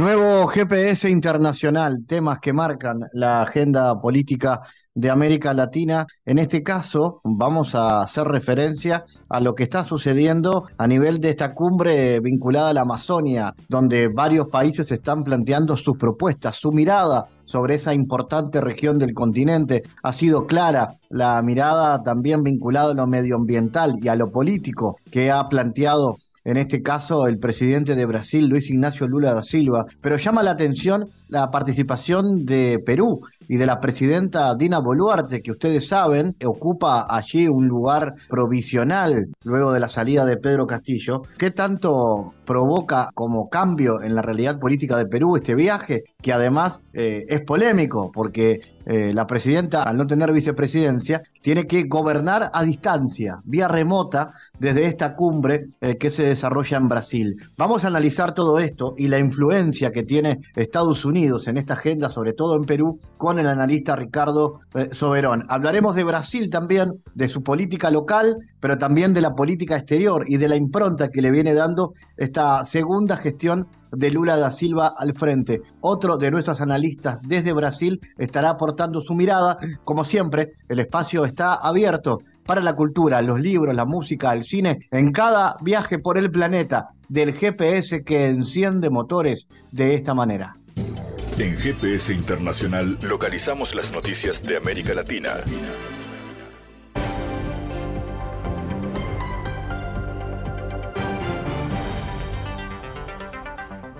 Nuevo GPS Internacional, temas que marcan la agenda política de América Latina. En este caso, vamos a hacer referencia a lo que está sucediendo a nivel de esta cumbre vinculada a la Amazonia, donde varios países están planteando sus propuestas, su mirada sobre esa importante región del continente. Ha sido clara la mirada también vinculada a lo medioambiental y a lo político que ha planteado en este caso el presidente de Brasil, Luis Ignacio Lula da Silva, pero llama la atención la participación de Perú y de la presidenta Dina Boluarte, que ustedes saben ocupa allí un lugar provisional luego de la salida de Pedro Castillo. ¿Qué tanto provoca como cambio en la realidad política de Perú este viaje, que además eh, es polémico, porque eh, la presidenta, al no tener vicepresidencia, tiene que gobernar a distancia, vía remota, desde esta cumbre eh, que se desarrolla en Brasil. Vamos a analizar todo esto y la influencia que tiene Estados Unidos en esta agenda, sobre todo en Perú, con el analista Ricardo eh, Soberón. Hablaremos de Brasil también, de su política local, pero también de la política exterior y de la impronta que le viene dando esta segunda gestión de Lula da Silva al frente. Otro de nuestros analistas desde Brasil estará aportando su mirada. Como siempre, el espacio está abierto para la cultura, los libros, la música, el cine, en cada viaje por el planeta del GPS que enciende motores de esta manera. En GPS Internacional localizamos las noticias de América Latina.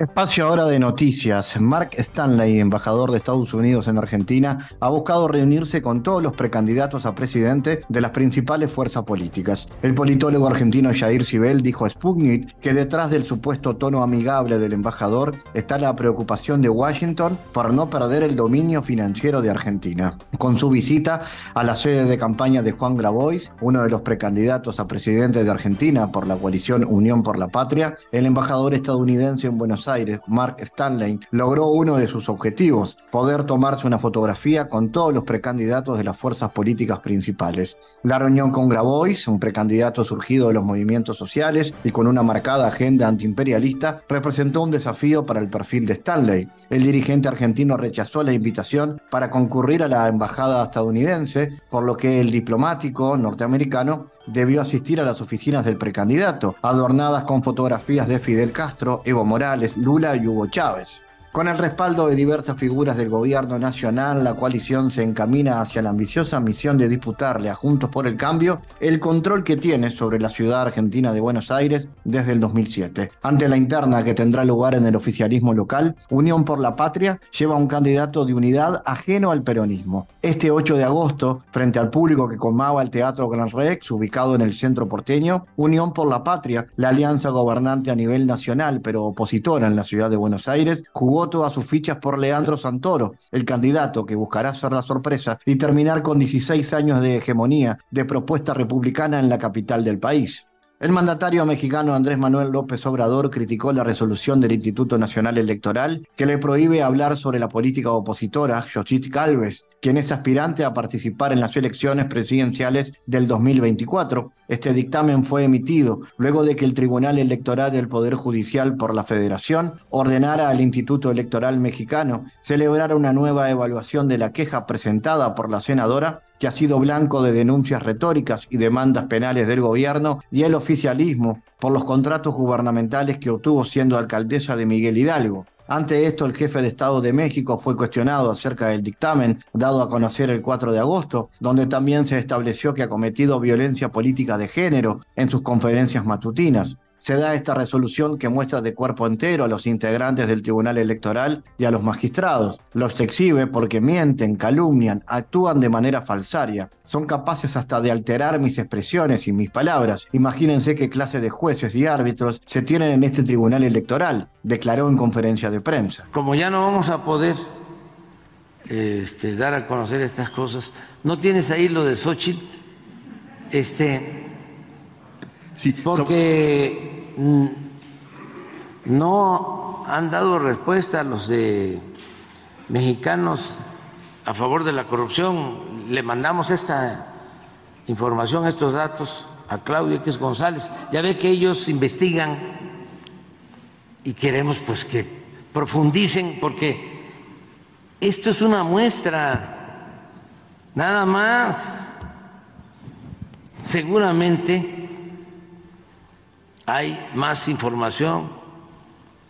Espacio ahora de noticias. Mark Stanley, embajador de Estados Unidos en Argentina, ha buscado reunirse con todos los precandidatos a presidente de las principales fuerzas políticas. El politólogo argentino Jair Sibel dijo a Sputnik que detrás del supuesto tono amigable del embajador está la preocupación de Washington por no perder el dominio financiero de Argentina. Con su visita a la sede de campaña de Juan Grabois, uno de los precandidatos a presidente de Argentina por la coalición Unión por la Patria, el embajador estadounidense en Buenos Aires Mark Stanley, logró uno de sus objetivos, poder tomarse una fotografía con todos los precandidatos de las fuerzas políticas principales. La reunión con Grabois, un precandidato surgido de los movimientos sociales y con una marcada agenda antiimperialista, representó un desafío para el perfil de Stanley. El dirigente argentino rechazó la invitación para concurrir a la embajada estadounidense, por lo que el diplomático norteamericano debió asistir a las oficinas del precandidato, adornadas con fotografías de Fidel Castro, Evo Morales, Lula y Hugo Chávez. Con el respaldo de diversas figuras del gobierno nacional, la coalición se encamina hacia la ambiciosa misión de disputarle a Juntos por el Cambio el control que tiene sobre la ciudad argentina de Buenos Aires desde el 2007. Ante la interna que tendrá lugar en el oficialismo local, Unión por la Patria lleva un candidato de unidad ajeno al peronismo. Este 8 de agosto, frente al público que colmaba el Teatro Gran Rex, ubicado en el centro porteño, Unión por la Patria, la alianza gobernante a nivel nacional pero opositora en la ciudad de Buenos Aires, jugó todas sus fichas por Leandro Santoro, el candidato que buscará ser la sorpresa y terminar con 16 años de hegemonía de propuesta republicana en la capital del país. El mandatario mexicano Andrés Manuel López Obrador criticó la resolución del Instituto Nacional Electoral que le prohíbe hablar sobre la política opositora Xochitl Galvez, quien es aspirante a participar en las elecciones presidenciales del 2024. Este dictamen fue emitido luego de que el Tribunal Electoral del Poder Judicial por la Federación ordenara al Instituto Electoral Mexicano celebrar una nueva evaluación de la queja presentada por la senadora que ha sido blanco de denuncias retóricas y demandas penales del gobierno y el oficialismo por los contratos gubernamentales que obtuvo siendo alcaldesa de Miguel Hidalgo. Ante esto, el jefe de Estado de México fue cuestionado acerca del dictamen dado a conocer el 4 de agosto, donde también se estableció que ha cometido violencia política de género en sus conferencias matutinas. Se da esta resolución que muestra de cuerpo entero a los integrantes del Tribunal Electoral y a los magistrados. Los exhibe porque mienten, calumnian, actúan de manera falsaria. Son capaces hasta de alterar mis expresiones y mis palabras. Imagínense qué clase de jueces y árbitros se tienen en este Tribunal Electoral, declaró en conferencia de prensa. Como ya no vamos a poder este, dar a conocer estas cosas, ¿no tienes ahí lo de Xochitl? Este, sí, porque Mm, no han dado respuesta los de mexicanos a favor de la corrupción. Le mandamos esta información, estos datos a Claudio X González. Ya ve que ellos investigan y queremos pues que profundicen porque esto es una muestra, nada más. Seguramente hay más información,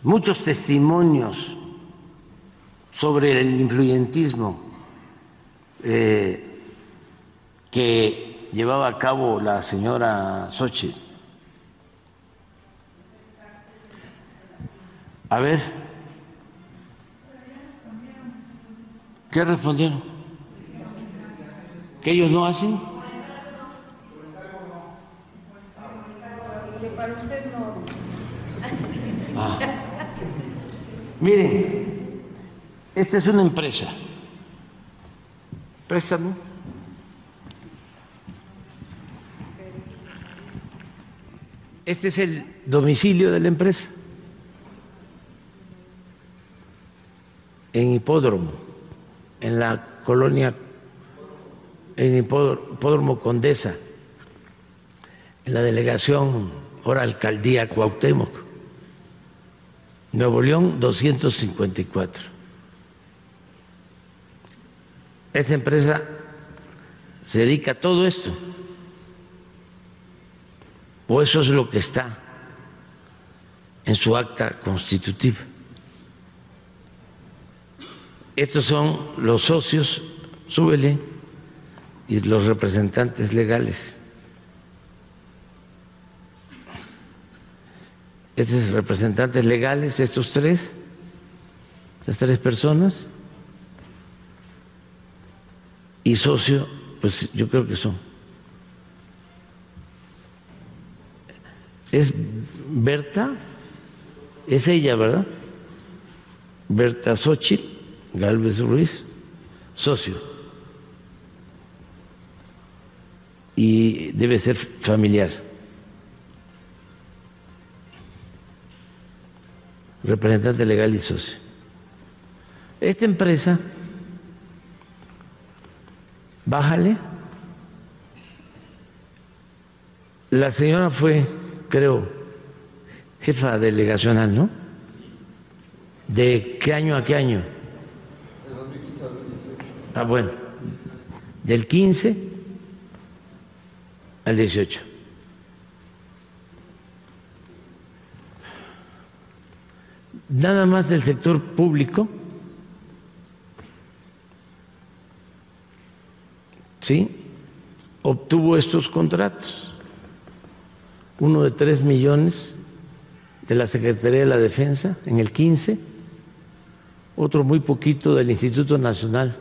muchos testimonios sobre el influyentismo eh, que llevaba a cabo la señora Sochi. A ver, ¿qué respondieron? ¿Que ellos no hacen? Ah. Miren, esta es una empresa. Préstame. Este es el domicilio de la empresa. En Hipódromo, en la colonia, en Hipódromo Condesa, en la delegación, ahora alcaldía Cuauhtémoc. Nuevo León 254. Esta empresa se dedica a todo esto. O eso es lo que está en su acta constitutiva. Estos son los socios, súbele, y los representantes legales. Estos representantes legales, estos tres, estas tres personas, y socio, pues yo creo que son. Es Berta, es ella, ¿verdad? Berta Xochitl Galvez Ruiz, socio. Y debe ser familiar. Representante legal y socio. Esta empresa, bájale, la señora fue, creo, jefa delegacional, ¿no? ¿De qué año a qué año? De 2015 a 2018. Ah, bueno, del 15 al 18. Nada más del sector público, ¿sí? Obtuvo estos contratos, uno de tres millones de la Secretaría de la Defensa en el 15, otro muy poquito del Instituto Nacional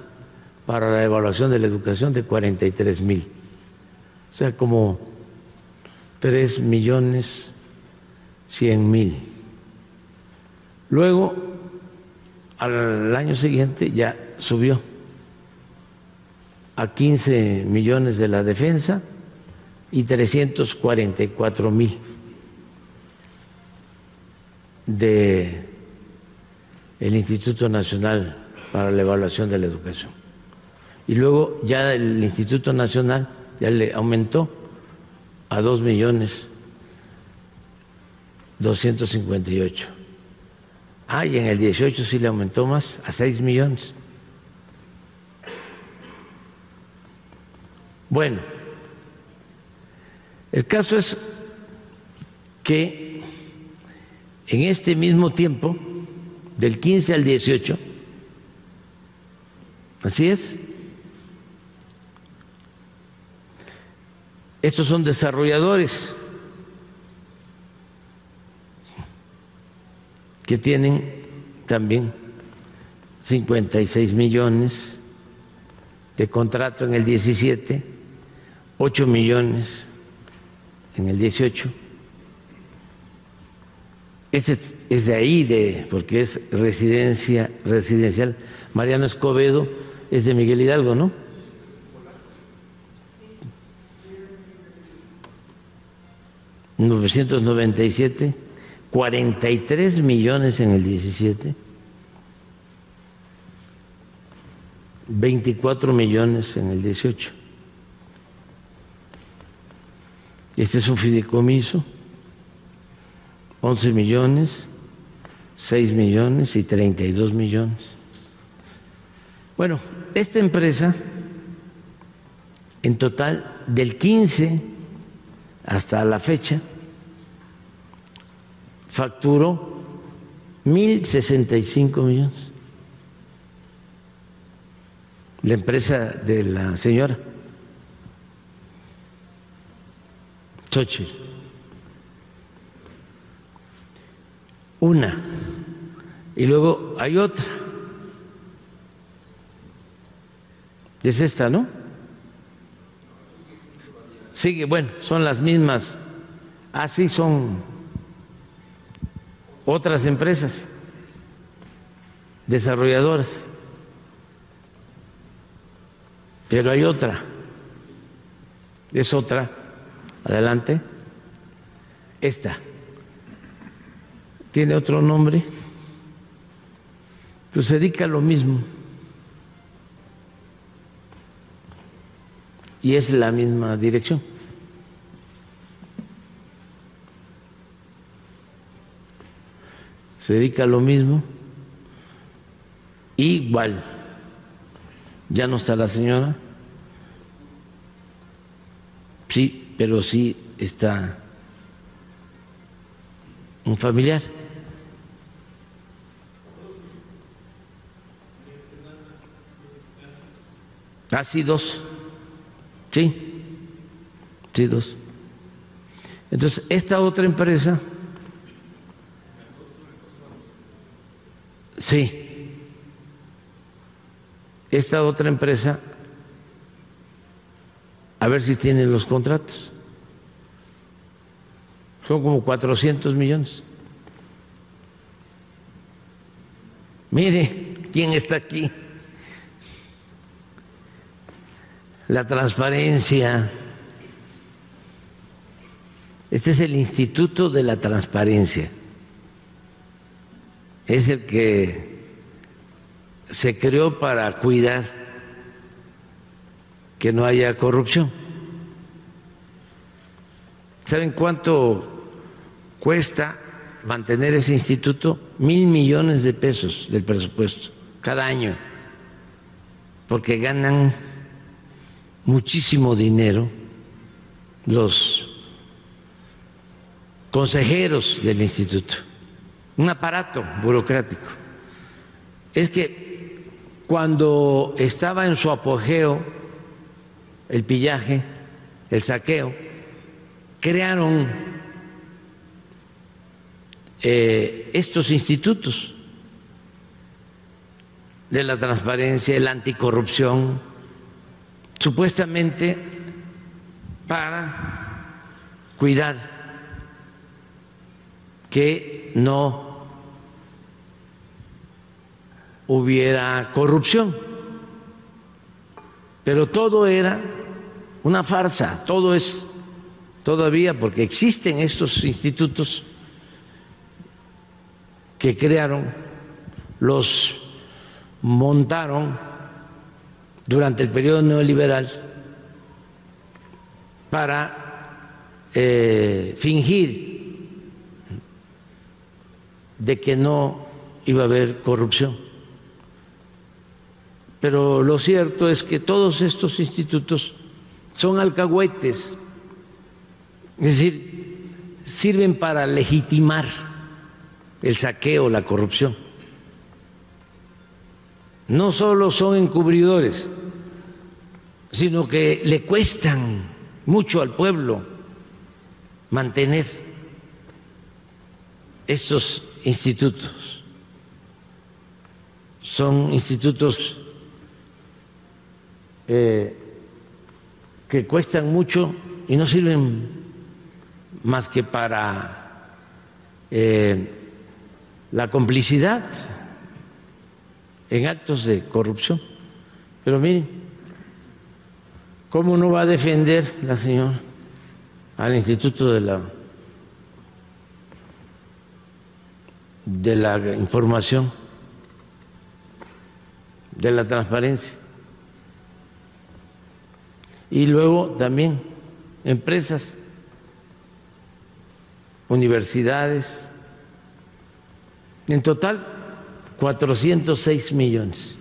para la Evaluación de la Educación de 43 mil, o sea, como tres millones cien mil. Luego, al año siguiente ya subió a 15 millones de la defensa y 344 mil de el Instituto Nacional para la Evaluación de la Educación. Y luego ya el Instituto Nacional ya le aumentó a 2 millones 258 Ah, y en el 18 sí le aumentó más, a 6 millones. Bueno, el caso es que en este mismo tiempo, del 15 al 18, así es, estos son desarrolladores que tienen también 56 millones de contrato en el 17, 8 millones en el 18. Este es de ahí, de, porque es residencia residencial. Mariano Escobedo es de Miguel Hidalgo, ¿no? ¿997? 43 millones en el 17, 24 millones en el 18. Este es un fideicomiso, 11 millones, 6 millones y 32 millones. Bueno, esta empresa, en total, del 15 hasta la fecha, facturó 1.065 millones. La empresa de la señora Xochitl. Una. Y luego hay otra. Es esta, ¿no? Sigue, bueno, son las mismas. Así son otras empresas desarrolladoras. Pero hay otra, es otra, adelante, esta, tiene otro nombre, pues se dedica a lo mismo. Y es la misma dirección. Se dedica lo mismo. Igual, ya no está la señora. Sí, pero sí está un familiar. Ah, sí, dos. Sí, sí, dos. Entonces, esta otra empresa Sí. Esta otra empresa, a ver si tiene los contratos. Son como 400 millones. Mire quién está aquí. La transparencia. Este es el Instituto de la Transparencia es el que se creó para cuidar que no haya corrupción. ¿Saben cuánto cuesta mantener ese instituto? Mil millones de pesos del presupuesto cada año, porque ganan muchísimo dinero los consejeros del instituto un aparato burocrático. Es que cuando estaba en su apogeo el pillaje, el saqueo, crearon eh, estos institutos de la transparencia, la anticorrupción, supuestamente para cuidar que no hubiera corrupción. Pero todo era una farsa, todo es todavía porque existen estos institutos que crearon, los montaron durante el periodo neoliberal para eh, fingir de que no iba a haber corrupción. Pero lo cierto es que todos estos institutos son alcahuetes, es decir, sirven para legitimar el saqueo, la corrupción. No solo son encubridores, sino que le cuestan mucho al pueblo mantener estos institutos. Son institutos eh, que cuestan mucho y no sirven más que para eh, la complicidad en actos de corrupción. Pero miren, ¿cómo no va a defender la señora al Instituto de la de la información, de la transparencia? Y luego también empresas, universidades, en total 406 millones.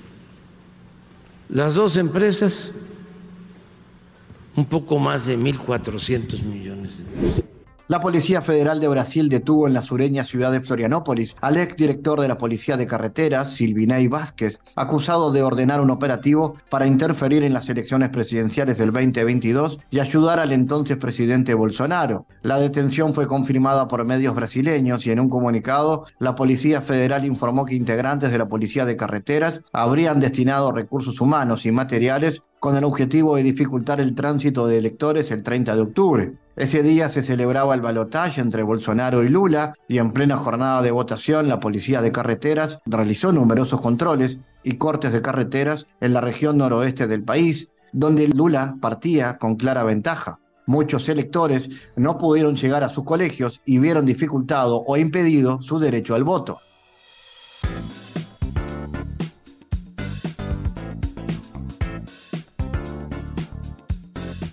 Las dos empresas, un poco más de 1.400 millones de pesos. La Policía Federal de Brasil detuvo en la sureña ciudad de Florianópolis al exdirector de la Policía de Carreteras, Silvinei Vázquez, acusado de ordenar un operativo para interferir en las elecciones presidenciales del 2022 y ayudar al entonces presidente Bolsonaro. La detención fue confirmada por medios brasileños y en un comunicado, la Policía Federal informó que integrantes de la Policía de Carreteras habrían destinado recursos humanos y materiales con el objetivo de dificultar el tránsito de electores el 30 de octubre. Ese día se celebraba el balotaje entre Bolsonaro y Lula y en plena jornada de votación la policía de carreteras realizó numerosos controles y cortes de carreteras en la región noroeste del país, donde Lula partía con clara ventaja. Muchos electores no pudieron llegar a sus colegios y vieron dificultado o impedido su derecho al voto.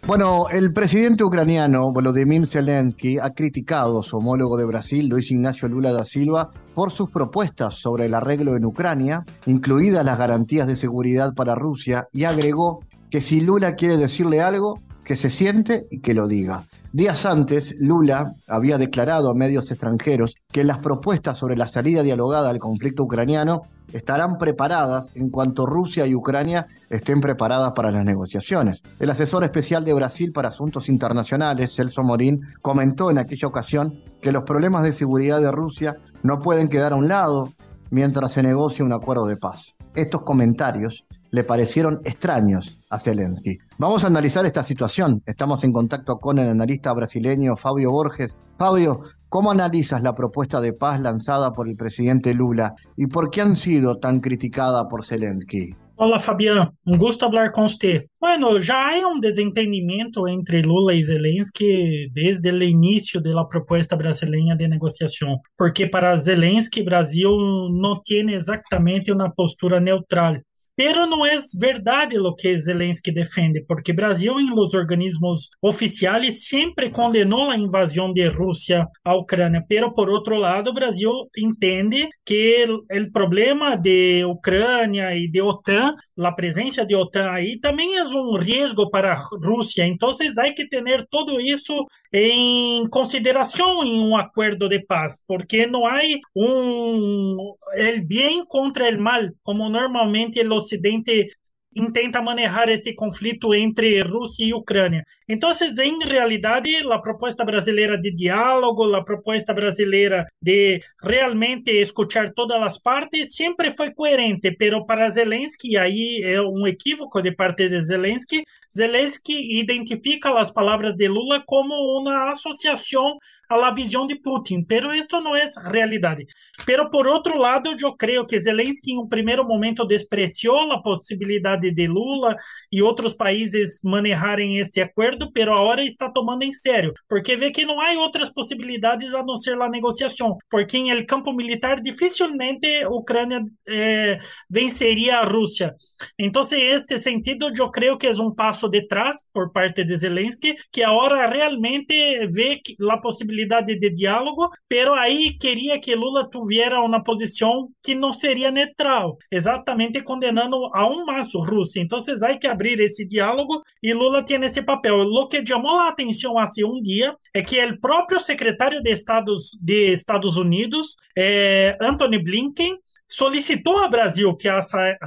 Bueno, el presidente ucraniano Volodymyr Zelensky ha criticado a su homólogo de Brasil, Luis Ignacio Lula da Silva, por sus propuestas sobre el arreglo en Ucrania, incluidas las garantías de seguridad para Rusia, y agregó que si Lula quiere decirle algo, que se siente y que lo diga. Días antes, Lula había declarado a medios extranjeros que las propuestas sobre la salida dialogada al conflicto ucraniano estarán preparadas en cuanto Rusia y Ucrania estén preparadas para las negociaciones. El asesor especial de Brasil para Asuntos Internacionales, Celso Morín, comentó en aquella ocasión que los problemas de seguridad de Rusia no pueden quedar a un lado mientras se negocia un acuerdo de paz. Estos comentarios le parecieron extraños a Zelensky. Vamos a analizar esta situación. Estamos en contacto con el analista brasileño Fabio Borges. Fabio, ¿cómo analizas la propuesta de paz lanzada por el presidente Lula y por qué han sido tan criticada por Zelensky? Olá, Fabiano. Um gosto falar com você. Bueno, já há um desentendimento entre Lula e Zelensky desde o início da proposta brasileira de negociação, porque para Zelensky, Brasil não tem exatamente uma postura neutral. Pero não é verdade o que Zelensky defende, porque Brasil, em los organismos oficiais, sempre condenou a invasão de Rússia à Ucrânia. Pero, por outro lado, Brasil entende que o problema de Ucrânia e de OTAN, a presença de OTAN aí, também é um risco para a Rússia. Então, há que ter tudo isso em consideração em um acordo de paz, porque não há um el bem contra o mal, como normalmente os Ocidente intenta manejar este conflito entre Rusia y Ucrania. Entonces, en realidad, la propuesta brasileira de diálogo, la propuesta brasileira de realmente escuchar todas las partes, siempre fue coherente, pero para Zelensky, ahí es un equívoco de parte de Zelensky, Zelensky identifica las palabras de Lula como una asociación a la visión de Putin, pero esto no es realidad. Pero por otro lado, yo creo que Zelensky en un primer momento despreció la posibilidad de Lula y otros países manejarem este acordo, pero ahora está tomando em sério, porque vê que não há outras possibilidades a não ser a negociação, porque em el campo militar dificilmente a Ucrânia eh, venceria a Rússia. Então, em este sentido, eu creio que é um passo de trás por parte de Zelensky, que agora realmente vê a possibilidade de diálogo, pero aí queria que Lula tuviera uma posição que não seria neutral, exatamente condenando a um maço Rússia. Então, há que abrir esse diálogo e Lula tem esse papel. O que chamou a atenção há um dia é que o próprio secretário de Estados, de Estados Unidos, eh, Anthony Blinken, solicitou a Brasil que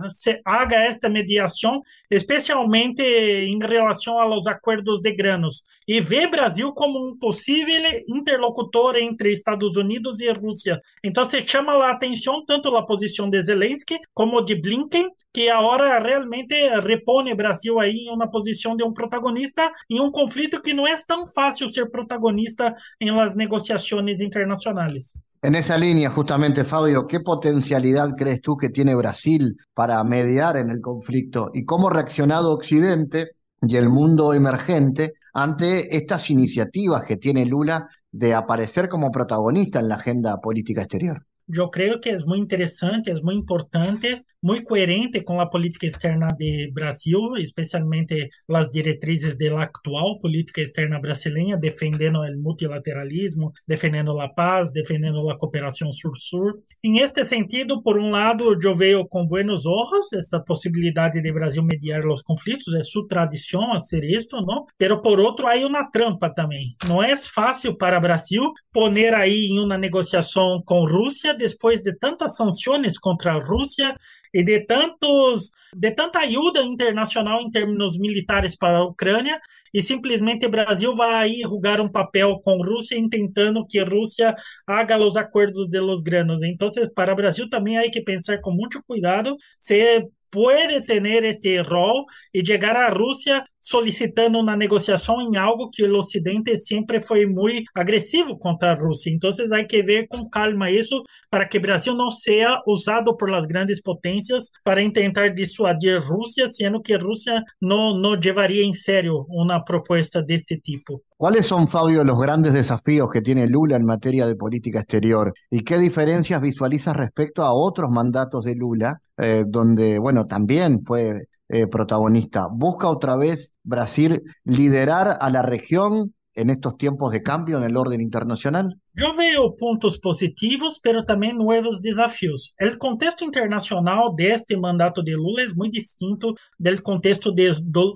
se haga esta mediação, especialmente em relação aos acordos de granos, e vê Brasil como um possível interlocutor entre Estados Unidos e Rússia. Então, se chama a atenção tanto a posição de Zelensky como de Blinken, que agora realmente repõe Brasil aí em uma posição de um protagonista em um conflito que não é tão fácil ser protagonista em las negociações internacionais. En esa línea, justamente, Fabio, ¿qué potencialidad crees tú que tiene Brasil para mediar en el conflicto y cómo ha reaccionado Occidente y el mundo emergente ante estas iniciativas que tiene Lula de aparecer como protagonista en la agenda política exterior? Yo creo que es muy interesante, es muy importante muito coerente com a política externa de Brasil, especialmente as diretrizes da atual política externa brasileira, defendendo o multilateralismo, defendendo a paz, defendendo a cooperação sur-sur. Em este sentido, por um lado, eu vejo com buenos olhos essa possibilidade de Brasil mediar os conflitos, é sua tradição a ser isto, não? Pero por outro, há uma trampa também. Não é fácil para Brasil poner aí em uma negociação com Rússia depois de tantas sanções contra a Rússia e de tantos de tanta ajuda internacional em termos militares para a Ucrânia e simplesmente o Brasil vai jogar um papel com a Rússia intentando que a Rússia haga os acordos de los granos. Então, para o Brasil também há que pensar com muito cuidado se puede tener este rol y llegar a Rusia solicitando una negociación en algo que el Occidente siempre fue muy agresivo contra Rusia. Entonces hay que ver con calma eso para que Brasil no sea usado por las grandes potencias para intentar disuadir Rusia, siendo que Rusia no, no llevaría en serio una propuesta de este tipo. ¿Cuáles son, Fabio, los grandes desafíos que tiene Lula en materia de política exterior? ¿Y qué diferencias visualizas respecto a otros mandatos de Lula, eh, donde, bueno, también fue eh, protagonista? ¿Busca otra vez Brasil liderar a la región en estos tiempos de cambio en el orden internacional? Yo veo puntos positivos, pero também novos desafios. O contexto internacional deste mandato de Lula é muito distinto do contexto dos do,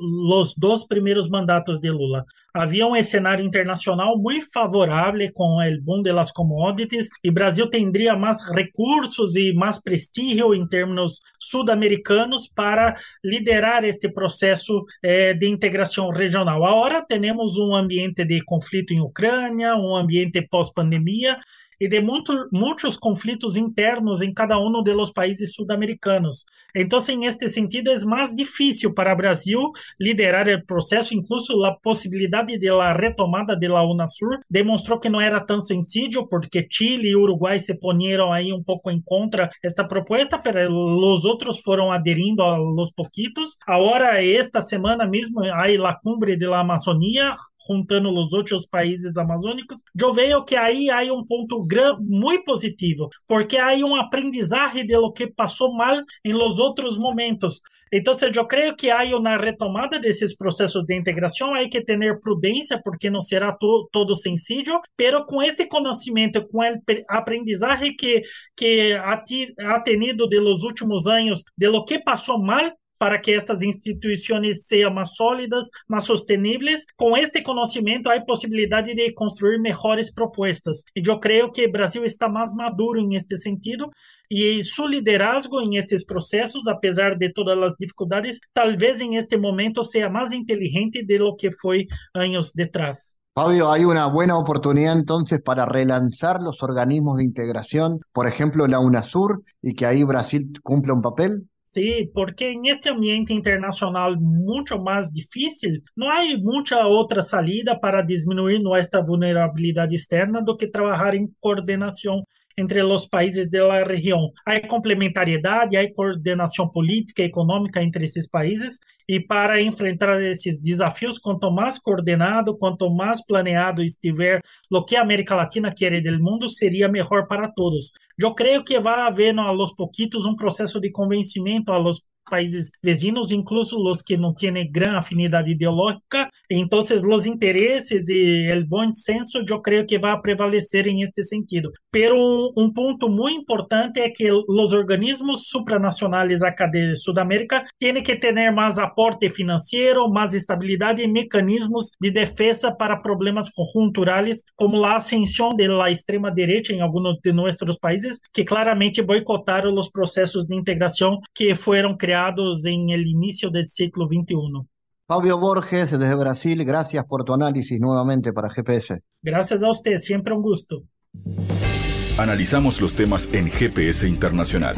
dois primeiros mandatos de Lula. Havia um cenário internacional muito favorável com o boom das commodities e Brasil teria mais recursos e mais prestígio em termos sul-americanos para liderar este processo eh, de integração regional. Agora temos um ambiente de conflito em Ucrânia, um ambiente pós-pandemia pandemia e de muito, muitos conflitos internos em cada um dos países sul-americanos. Então, em este sentido, é mais difícil para o Brasil liderar o processo, incluso a possibilidade de la retomada de la UNASUR demonstrou que não era tão sencillo, porque Chile e Uruguai se ponieron aí um pouco em contra esta proposta, mas os outros foram aderindo aos pouquitos. Agora, esta semana mesmo, há a cumbre de la Amazônia, juntando os outros países amazônicos, eu vejo que aí há um ponto muito positivo, porque há um aprendizagem de lo que passou mal em los outros momentos. Então, eu creio que há uma retomada desses processos de integração, há que ter prudência, porque não será to todo sencillo, pero com este conhecimento, com o aprendizagem que, que ha, ha tenido de los últimos anos, de lo que passou mal, para que estas instituições sejam mais sólidas, mais sostenibles. Com este conhecimento, há possibilidade de construir melhores propostas. E eu creio que o Brasil está mais maduro em este sentido e seu liderazgo em estes processos, apesar de todas as dificuldades, talvez em este momento seja mais inteligente de lo que foi anos detrás. Fabio, hay una buena oportunidad entonces para relanzar los organismos de integración, por ejemplo la UNASUR, y que ahí Brasil cumpla un papel? Sí, porque en este ambiente internacional mucho más difícil, no hay mucha otra salida para disminuir nuestra vulnerabilidad externa do que trabajar en coordinación entre os países da região. Há complementariedade, há coordenação política e econômica entre esses países, e para enfrentar esses desafios, quanto mais coordenado, quanto mais planeado estiver o que a América Latina quer do mundo, seria melhor para todos. Eu creio que vai haver, aos pouquitos, um processo de convencimento aos países vecinos, incluso os que não têm grande afinidade ideológica. Então, os interesses e o bom senso, eu creio que vai prevalecer em este sentido. pero um, ponto muito importante é que os organismos supranacionais acá de Sudamérica têm que ter mais aporte financeiro, mais estabilidade e mecanismos de defesa para problemas conjunturais, como a ascensão da extrema-direita em alguns de nossos países, que claramente boicotaram os processos de integração que foram criados em el início do século XXI. Fabio Borges, desde Brasil, gracias por tu análisis nuevamente para GPS. Gracias a usted, siempre un gusto. Analizamos los temas en GPS Internacional.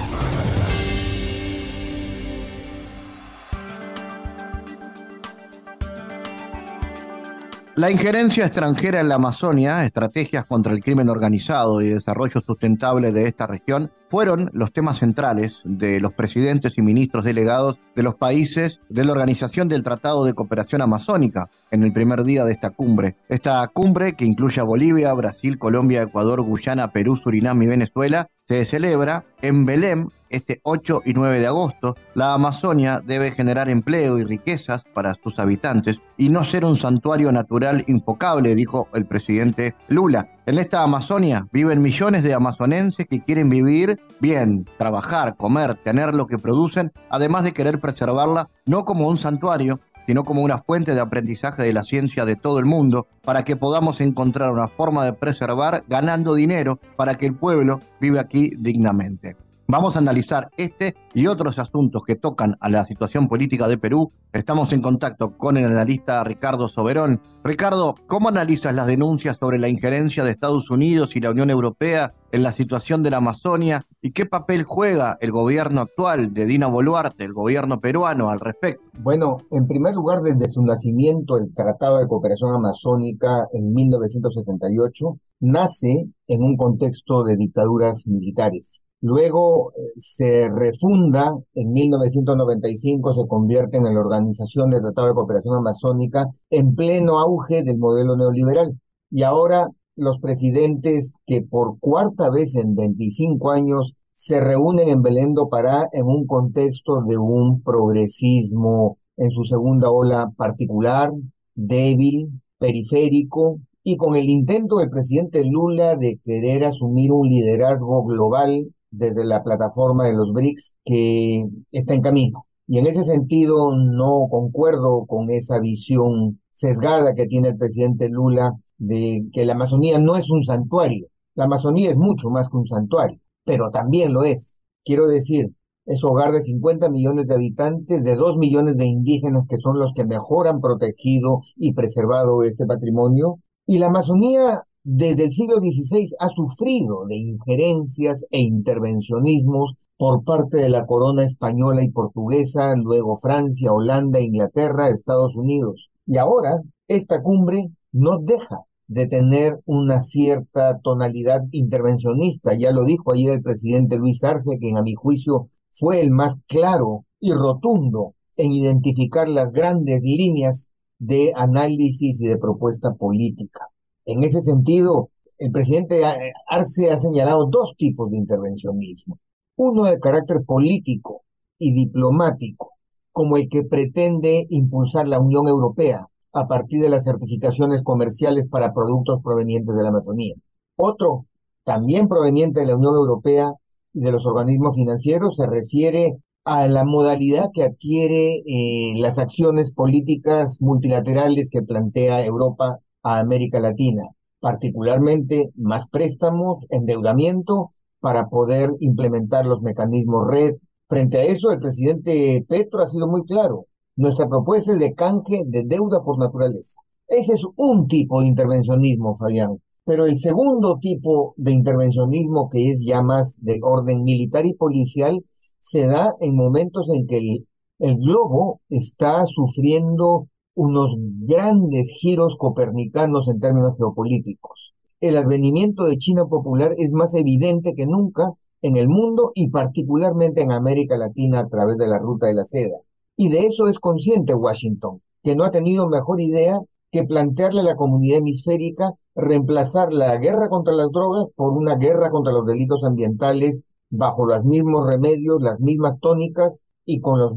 La injerencia extranjera en la Amazonia, estrategias contra el crimen organizado y desarrollo sustentable de esta región fueron los temas centrales de los presidentes y ministros delegados de los países de la Organización del Tratado de Cooperación Amazónica en el primer día de esta cumbre. Esta cumbre, que incluye a Bolivia, Brasil, Colombia, Ecuador, Guyana, Perú, Surinam y Venezuela, se celebra en Belém este 8 y 9 de agosto. La Amazonia debe generar empleo y riquezas para sus habitantes y no ser un santuario natural infocable, dijo el presidente Lula. En esta Amazonia viven millones de amazonenses que quieren vivir bien, trabajar, comer, tener lo que producen, además de querer preservarla no como un santuario, sino como una fuente de aprendizaje de la ciencia de todo el mundo, para que podamos encontrar una forma de preservar ganando dinero para que el pueblo viva aquí dignamente. Vamos a analizar este y otros asuntos que tocan a la situación política de Perú. Estamos en contacto con el analista Ricardo Soberón. Ricardo, ¿cómo analizas las denuncias sobre la injerencia de Estados Unidos y la Unión Europea en la situación de la Amazonia y qué papel juega el gobierno actual de Dina Boluarte, el gobierno peruano al respecto? Bueno, en primer lugar, desde su nacimiento, el Tratado de Cooperación Amazónica en 1978 nace en un contexto de dictaduras militares Luego eh, se refunda en 1995, se convierte en la Organización de Tratado de Cooperación Amazónica en pleno auge del modelo neoliberal. Y ahora los presidentes que por cuarta vez en 25 años se reúnen en Belén do Pará en un contexto de un progresismo en su segunda ola particular, débil, periférico, y con el intento del presidente Lula de querer asumir un liderazgo global desde la plataforma de los BRICS que está en camino. Y en ese sentido no concuerdo con esa visión sesgada que tiene el presidente Lula de que la Amazonía no es un santuario. La Amazonía es mucho más que un santuario, pero también lo es. Quiero decir, es hogar de 50 millones de habitantes, de 2 millones de indígenas que son los que mejor han protegido y preservado este patrimonio. Y la Amazonía desde el siglo XVI ha sufrido de injerencias e intervencionismos por parte de la corona española y portuguesa, luego Francia, Holanda, Inglaterra, Estados Unidos. Y ahora esta cumbre no deja de tener una cierta tonalidad intervencionista. Ya lo dijo ayer el presidente Luis Arce, quien a mi juicio fue el más claro y rotundo en identificar las grandes líneas de análisis y de propuesta política. En ese sentido, el presidente Arce ha señalado dos tipos de intervencionismo. Uno de carácter político y diplomático, como el que pretende impulsar la Unión Europea a partir de las certificaciones comerciales para productos provenientes de la Amazonía. Otro, también proveniente de la Unión Europea y de los organismos financieros, se refiere a la modalidad que adquiere eh, las acciones políticas multilaterales que plantea Europa a América Latina, particularmente más préstamos, endeudamiento para poder implementar los mecanismos red. Frente a eso, el presidente Petro ha sido muy claro. Nuestra propuesta es de canje de deuda por naturaleza. Ese es un tipo de intervencionismo, Fabián. Pero el segundo tipo de intervencionismo, que es ya más de orden militar y policial, se da en momentos en que el, el globo está sufriendo unos grandes giros copernicanos en términos geopolíticos. El advenimiento de China popular es más evidente que nunca en el mundo y particularmente en América Latina a través de la ruta de la seda. Y de eso es consciente Washington, que no ha tenido mejor idea que plantearle a la comunidad hemisférica reemplazar la guerra contra las drogas por una guerra contra los delitos ambientales bajo los mismos remedios, las mismas tónicas y con los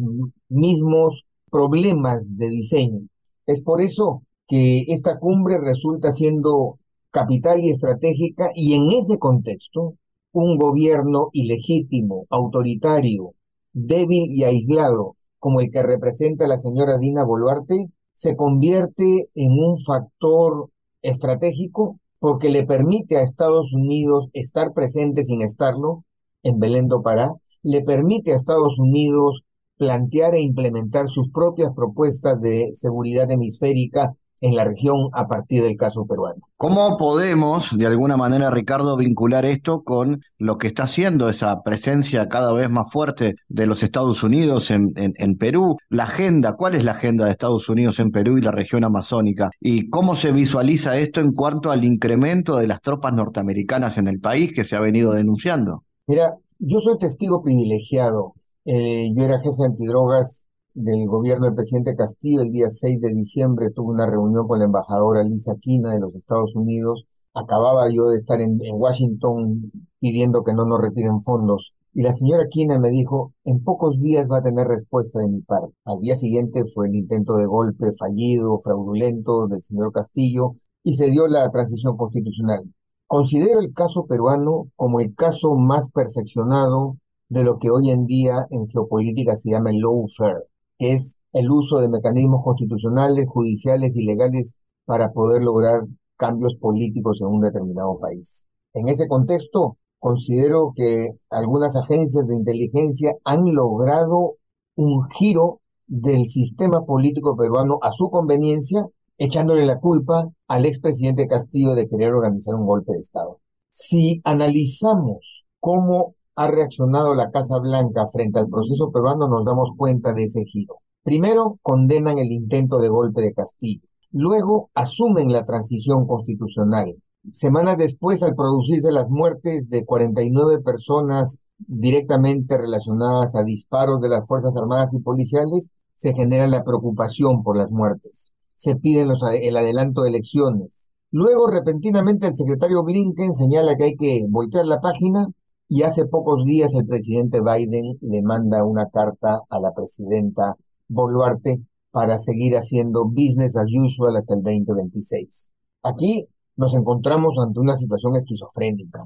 mismos problemas de diseño. Es por eso que esta cumbre resulta siendo capital y estratégica, y en ese contexto, un gobierno ilegítimo, autoritario, débil y aislado, como el que representa la señora Dina Boluarte, se convierte en un factor estratégico porque le permite a Estados Unidos estar presente sin estarlo en Belén do Pará, le permite a Estados Unidos plantear e implementar sus propias propuestas de seguridad hemisférica en la región a partir del caso peruano. ¿Cómo podemos, de alguna manera, Ricardo, vincular esto con lo que está haciendo esa presencia cada vez más fuerte de los Estados Unidos en, en, Perú? La agenda, ¿cuál es la agenda de Estados Unidos en Perú y la región amazónica? ¿Y cómo se visualiza esto en cuanto al incremento de las tropas norteamericanas en el país que se ha venido denunciando? Mira, yo soy testigo privilegiado. Eh, yo era jefe antidrogas del gobierno del presidente Castillo el día 6 de diciembre tuve una reunión con la embajadora Lisa Quina de los Estados Unidos. Acababa yo de estar en, Washington pidiendo que no nos retiren fondos. Y la señora Quina me dijo, en pocos días va a tener respuesta de mi parte. Al día siguiente fue el intento de golpe fallido, fraudulento del señor Castillo y se dio la transición constitucional. Considero el caso peruano como el caso más perfeccionado de lo que hoy en día en geopolítica se llama el lawfare, que es el uso de mecanismos constitucionales, judiciales y legales para poder lograr cambios políticos en un determinado país. En ese contexto, considero que algunas agencias de inteligencia han logrado un giro del sistema político peruano a su conveniencia, echándole la culpa al expresidente Castillo de querer organizar un golpe de Estado. Si analizamos cómo ha reaccionado la Casa Blanca frente al proceso peruano, nos damos cuenta de ese giro. Primero, condenan el intento de golpe de Castillo. Luego, asumen la transición constitucional. Semanas después, al producirse las muertes de 49 personas directamente relacionadas a disparos de las Fuerzas Armadas y Policiales, se genera la preocupación por las muertes. Se piden el adelanto de elecciones. Luego, repentinamente, el secretario Blinken señala que hay que voltear la página y hace pocos días el presidente Biden le manda una carta a la presidenta Boluarte para seguir haciendo business as usual hasta el 2026. Aquí nos encontramos ante una situación esquizofrénica.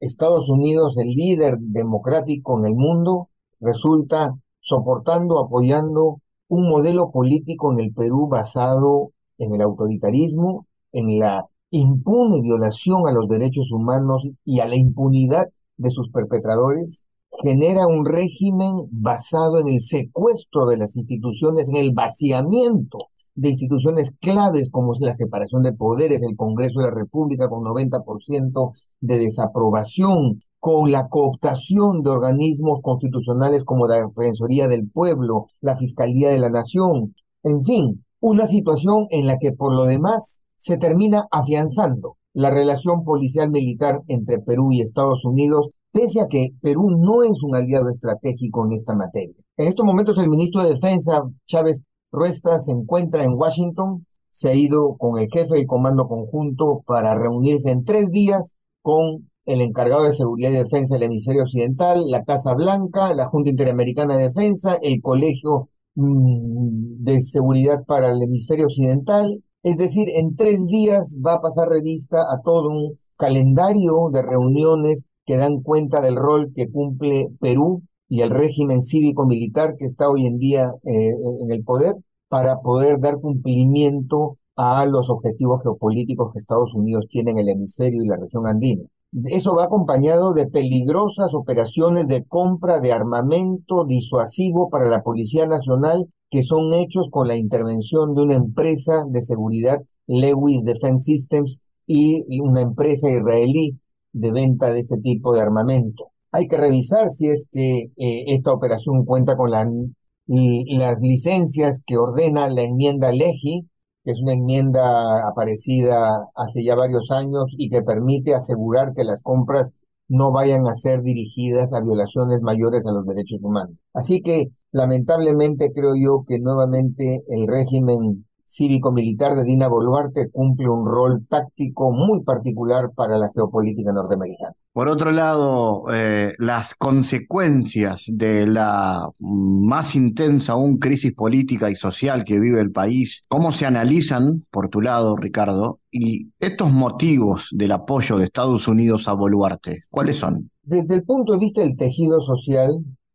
Estados Unidos, el líder democrático en el mundo, resulta soportando, apoyando un modelo político en el Perú basado en el autoritarismo, en la impune violación a los derechos humanos y a la impunidad de sus perpetradores, genera un régimen basado en el secuestro de las instituciones, en el vaciamiento de instituciones claves como la separación de poderes, el Congreso de la República con 90% de desaprobación, con la cooptación de organismos constitucionales como la Defensoría del Pueblo, la Fiscalía de la Nación, en fin, una situación en la que por lo demás se termina afianzando la relación policial militar entre Perú y Estados Unidos, pese a que Perú no es un aliado estratégico en esta materia. En estos momentos el ministro de Defensa, Chávez Ruesta, se encuentra en Washington, se ha ido con el jefe del Comando Conjunto para reunirse en tres días con el encargado de Seguridad y Defensa del Hemisferio Occidental, la Casa Blanca, la Junta Interamericana de Defensa, el Colegio mm, de Seguridad para el Hemisferio Occidental, es decir, en tres días va a pasar revista a todo un calendario de reuniones que dan cuenta del rol que cumple Perú y el régimen cívico-militar que está hoy en día eh, en el poder para poder dar cumplimiento a los objetivos geopolíticos que Estados Unidos tiene en el hemisferio y la región andina. Eso va acompañado de peligrosas operaciones de compra de armamento disuasivo para la Policía Nacional que son hechos con la intervención de una empresa de seguridad, Lewis Defense Systems, y una empresa israelí de venta de este tipo de armamento. Hay que revisar si es que eh, esta operación cuenta con las licencias que ordena la enmienda LEGI, que es una enmienda aparecida hace ya varios años y que permite asegurar que las compras no vayan a ser dirigidas a violaciones mayores a los derechos humanos. Así que, lamentablemente, creo yo que nuevamente el régimen cívico-militar de Dina Boluarte cumple un rol táctico muy particular para la geopolítica norteamericana. Por otro lado, eh, las consecuencias de la más intensa aún crisis política y social que vive el país, ¿cómo se analizan, por tu lado, Ricardo? Y estos motivos del apoyo de Estados Unidos a Boluarte, ¿cuáles son? Desde el punto de vista del tejido social,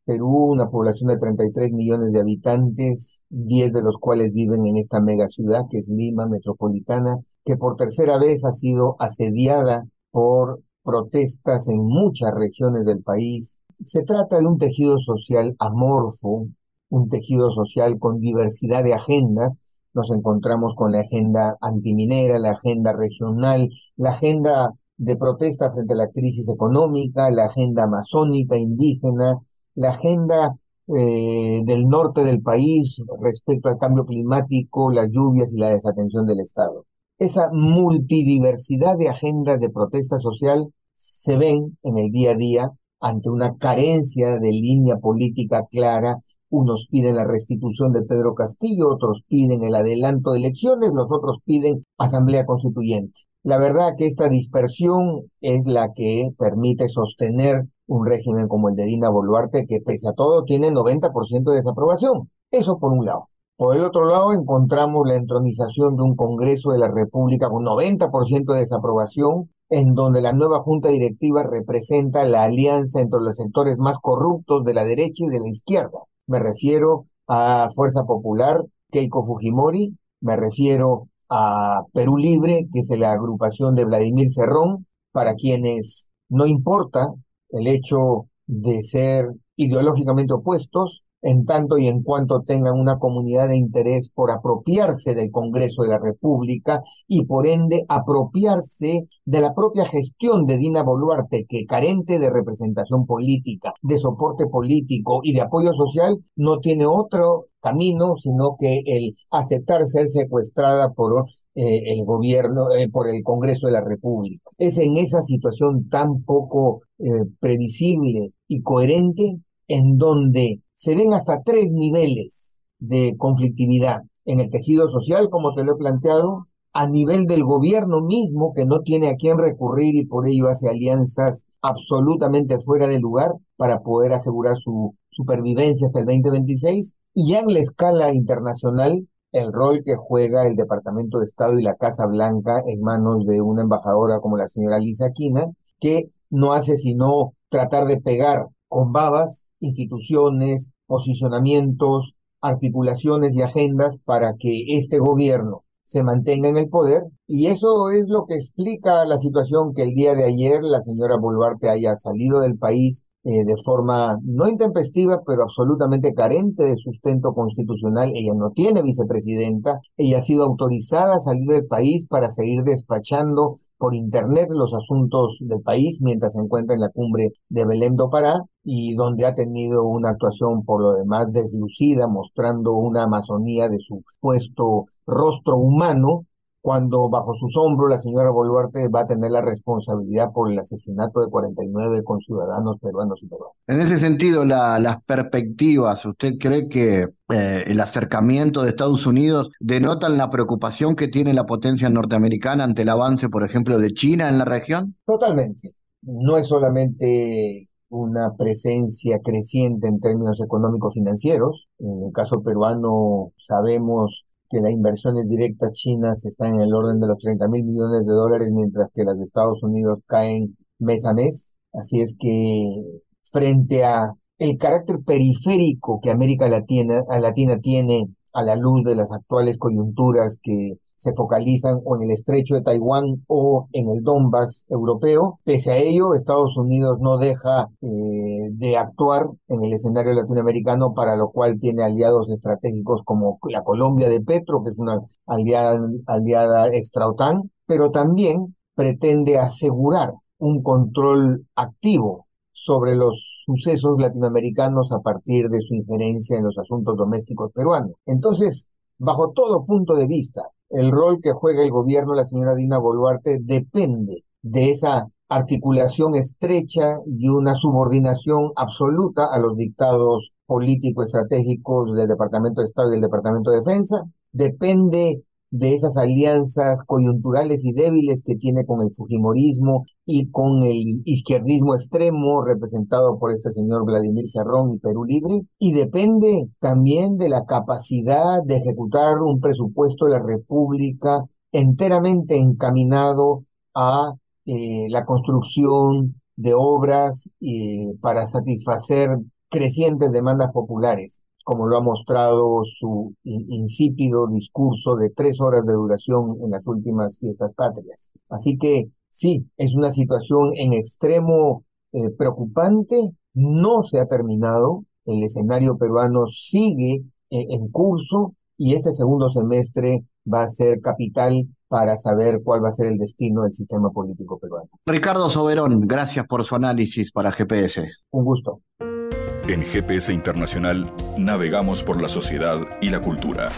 Perú, una población de 33 millones de habitantes, 10 de los cuales viven en esta mega ciudad que es Lima metropolitana, que por tercera vez ha sido asediada por protestas en muchas regiones del país. Se trata de un tejido social amorfo, un tejido social con diversidad de agendas. Nos encontramos con la agenda antiminera, la agenda regional, la agenda de protesta frente a la crisis económica, la agenda amazónica indígena, la agenda eh, del norte del país respecto al cambio climático, las lluvias y la desatención del Estado. Esa multidiversidad de agendas de protesta social se ven en el día a día ante una carencia de línea política clara. Unos piden la restitución de Pedro Castillo, otros piden el adelanto de elecciones, los otros piden asamblea constituyente. La verdad que esta dispersión es la que permite sostener un régimen como el de Dina Boluarte, que pese a todo tiene 90% de desaprobación. Eso por un lado. Por el otro lado, encontramos la entronización de un Congreso de la República con 90% de desaprobación, en donde la nueva Junta Directiva representa la alianza entre los sectores más corruptos de la derecha y de la izquierda. Me refiero a Fuerza Popular, Keiko Fujimori, me refiero a Perú Libre, que es la agrupación de Vladimir Cerrón, para quienes no importa el hecho de ser ideológicamente opuestos, en tanto y en cuanto tengan una comunidad de interés por apropiarse del Congreso de la República y por ende apropiarse de la propia gestión de Dina Boluarte, que carente de representación política, de soporte político y de apoyo social, no tiene otro camino sino que el aceptar ser secuestrada por eh, el gobierno, eh, por el Congreso de la República. Es en esa situación tan poco eh, previsible y coherente en donde se ven hasta tres niveles de conflictividad en el tejido social, como te lo he planteado, a nivel del gobierno mismo, que no tiene a quién recurrir y por ello hace alianzas absolutamente fuera de lugar para poder asegurar su supervivencia hasta el 2026, y ya en la escala internacional, el rol que juega el Departamento de Estado y la Casa Blanca en manos de una embajadora como la señora Lisa Quina, que no hace sino tratar de pegar con babas instituciones, posicionamientos, articulaciones y agendas para que este gobierno se mantenga en el poder. Y eso es lo que explica la situación que el día de ayer la señora Boluarte haya salido del país eh, de forma no intempestiva, pero absolutamente carente de sustento constitucional. Ella no tiene vicepresidenta, ella ha sido autorizada a salir del país para seguir despachando por Internet los asuntos del país mientras se encuentra en la cumbre de Belém do Pará y donde ha tenido una actuación por lo demás deslucida, mostrando una amazonía de su puesto rostro humano cuando bajo sus hombros la señora Boluarte va a tener la responsabilidad por el asesinato de 49 conciudadanos peruanos y peruanos. En ese sentido, las perspectivas, ¿usted cree que eh, el acercamiento de Estados Unidos denotan la preocupación que tiene la potencia norteamericana ante el avance, por ejemplo, de China en la región? Totalmente. No es solamente una presencia creciente en términos económicos financieros. En el caso peruano sabemos que las inversiones directas chinas están en el orden de los 30 mil millones de dólares, mientras que las de Estados Unidos caen mes a mes. Así es que frente a el carácter periférico que América Latina, Latina tiene a la luz de las actuales coyunturas que se focalizan o en el estrecho de Taiwán o en el Donbass europeo. Pese a ello, Estados Unidos no deja eh, de actuar en el escenario latinoamericano, para lo cual tiene aliados estratégicos como la Colombia de Petro, que es una aliada, aliada extra OTAN, pero también pretende asegurar un control activo sobre los sucesos latinoamericanos a partir de su injerencia en los asuntos domésticos peruanos. Entonces, bajo todo punto de vista, el rol que juega el gobierno de la señora Dina Boluarte depende de esa articulación estrecha y una subordinación absoluta a los dictados político-estratégicos del Departamento de Estado y del Departamento de Defensa. Depende de esas alianzas coyunturales y débiles que tiene con el Fujimorismo y con el izquierdismo extremo representado por este señor Vladimir Cerrón y Perú Libre, y depende también de la capacidad de ejecutar un presupuesto de la República enteramente encaminado a eh, la construcción de obras eh, para satisfacer crecientes demandas populares como lo ha mostrado su insípido discurso de tres horas de duración en las últimas fiestas patrias. Así que sí, es una situación en extremo eh, preocupante, no se ha terminado, el escenario peruano sigue eh, en curso y este segundo semestre va a ser capital para saber cuál va a ser el destino del sistema político peruano. Ricardo Soberón, gracias por su análisis para GPS. Un gusto. En GPS Internacional navegamos por la sociedad y la cultura.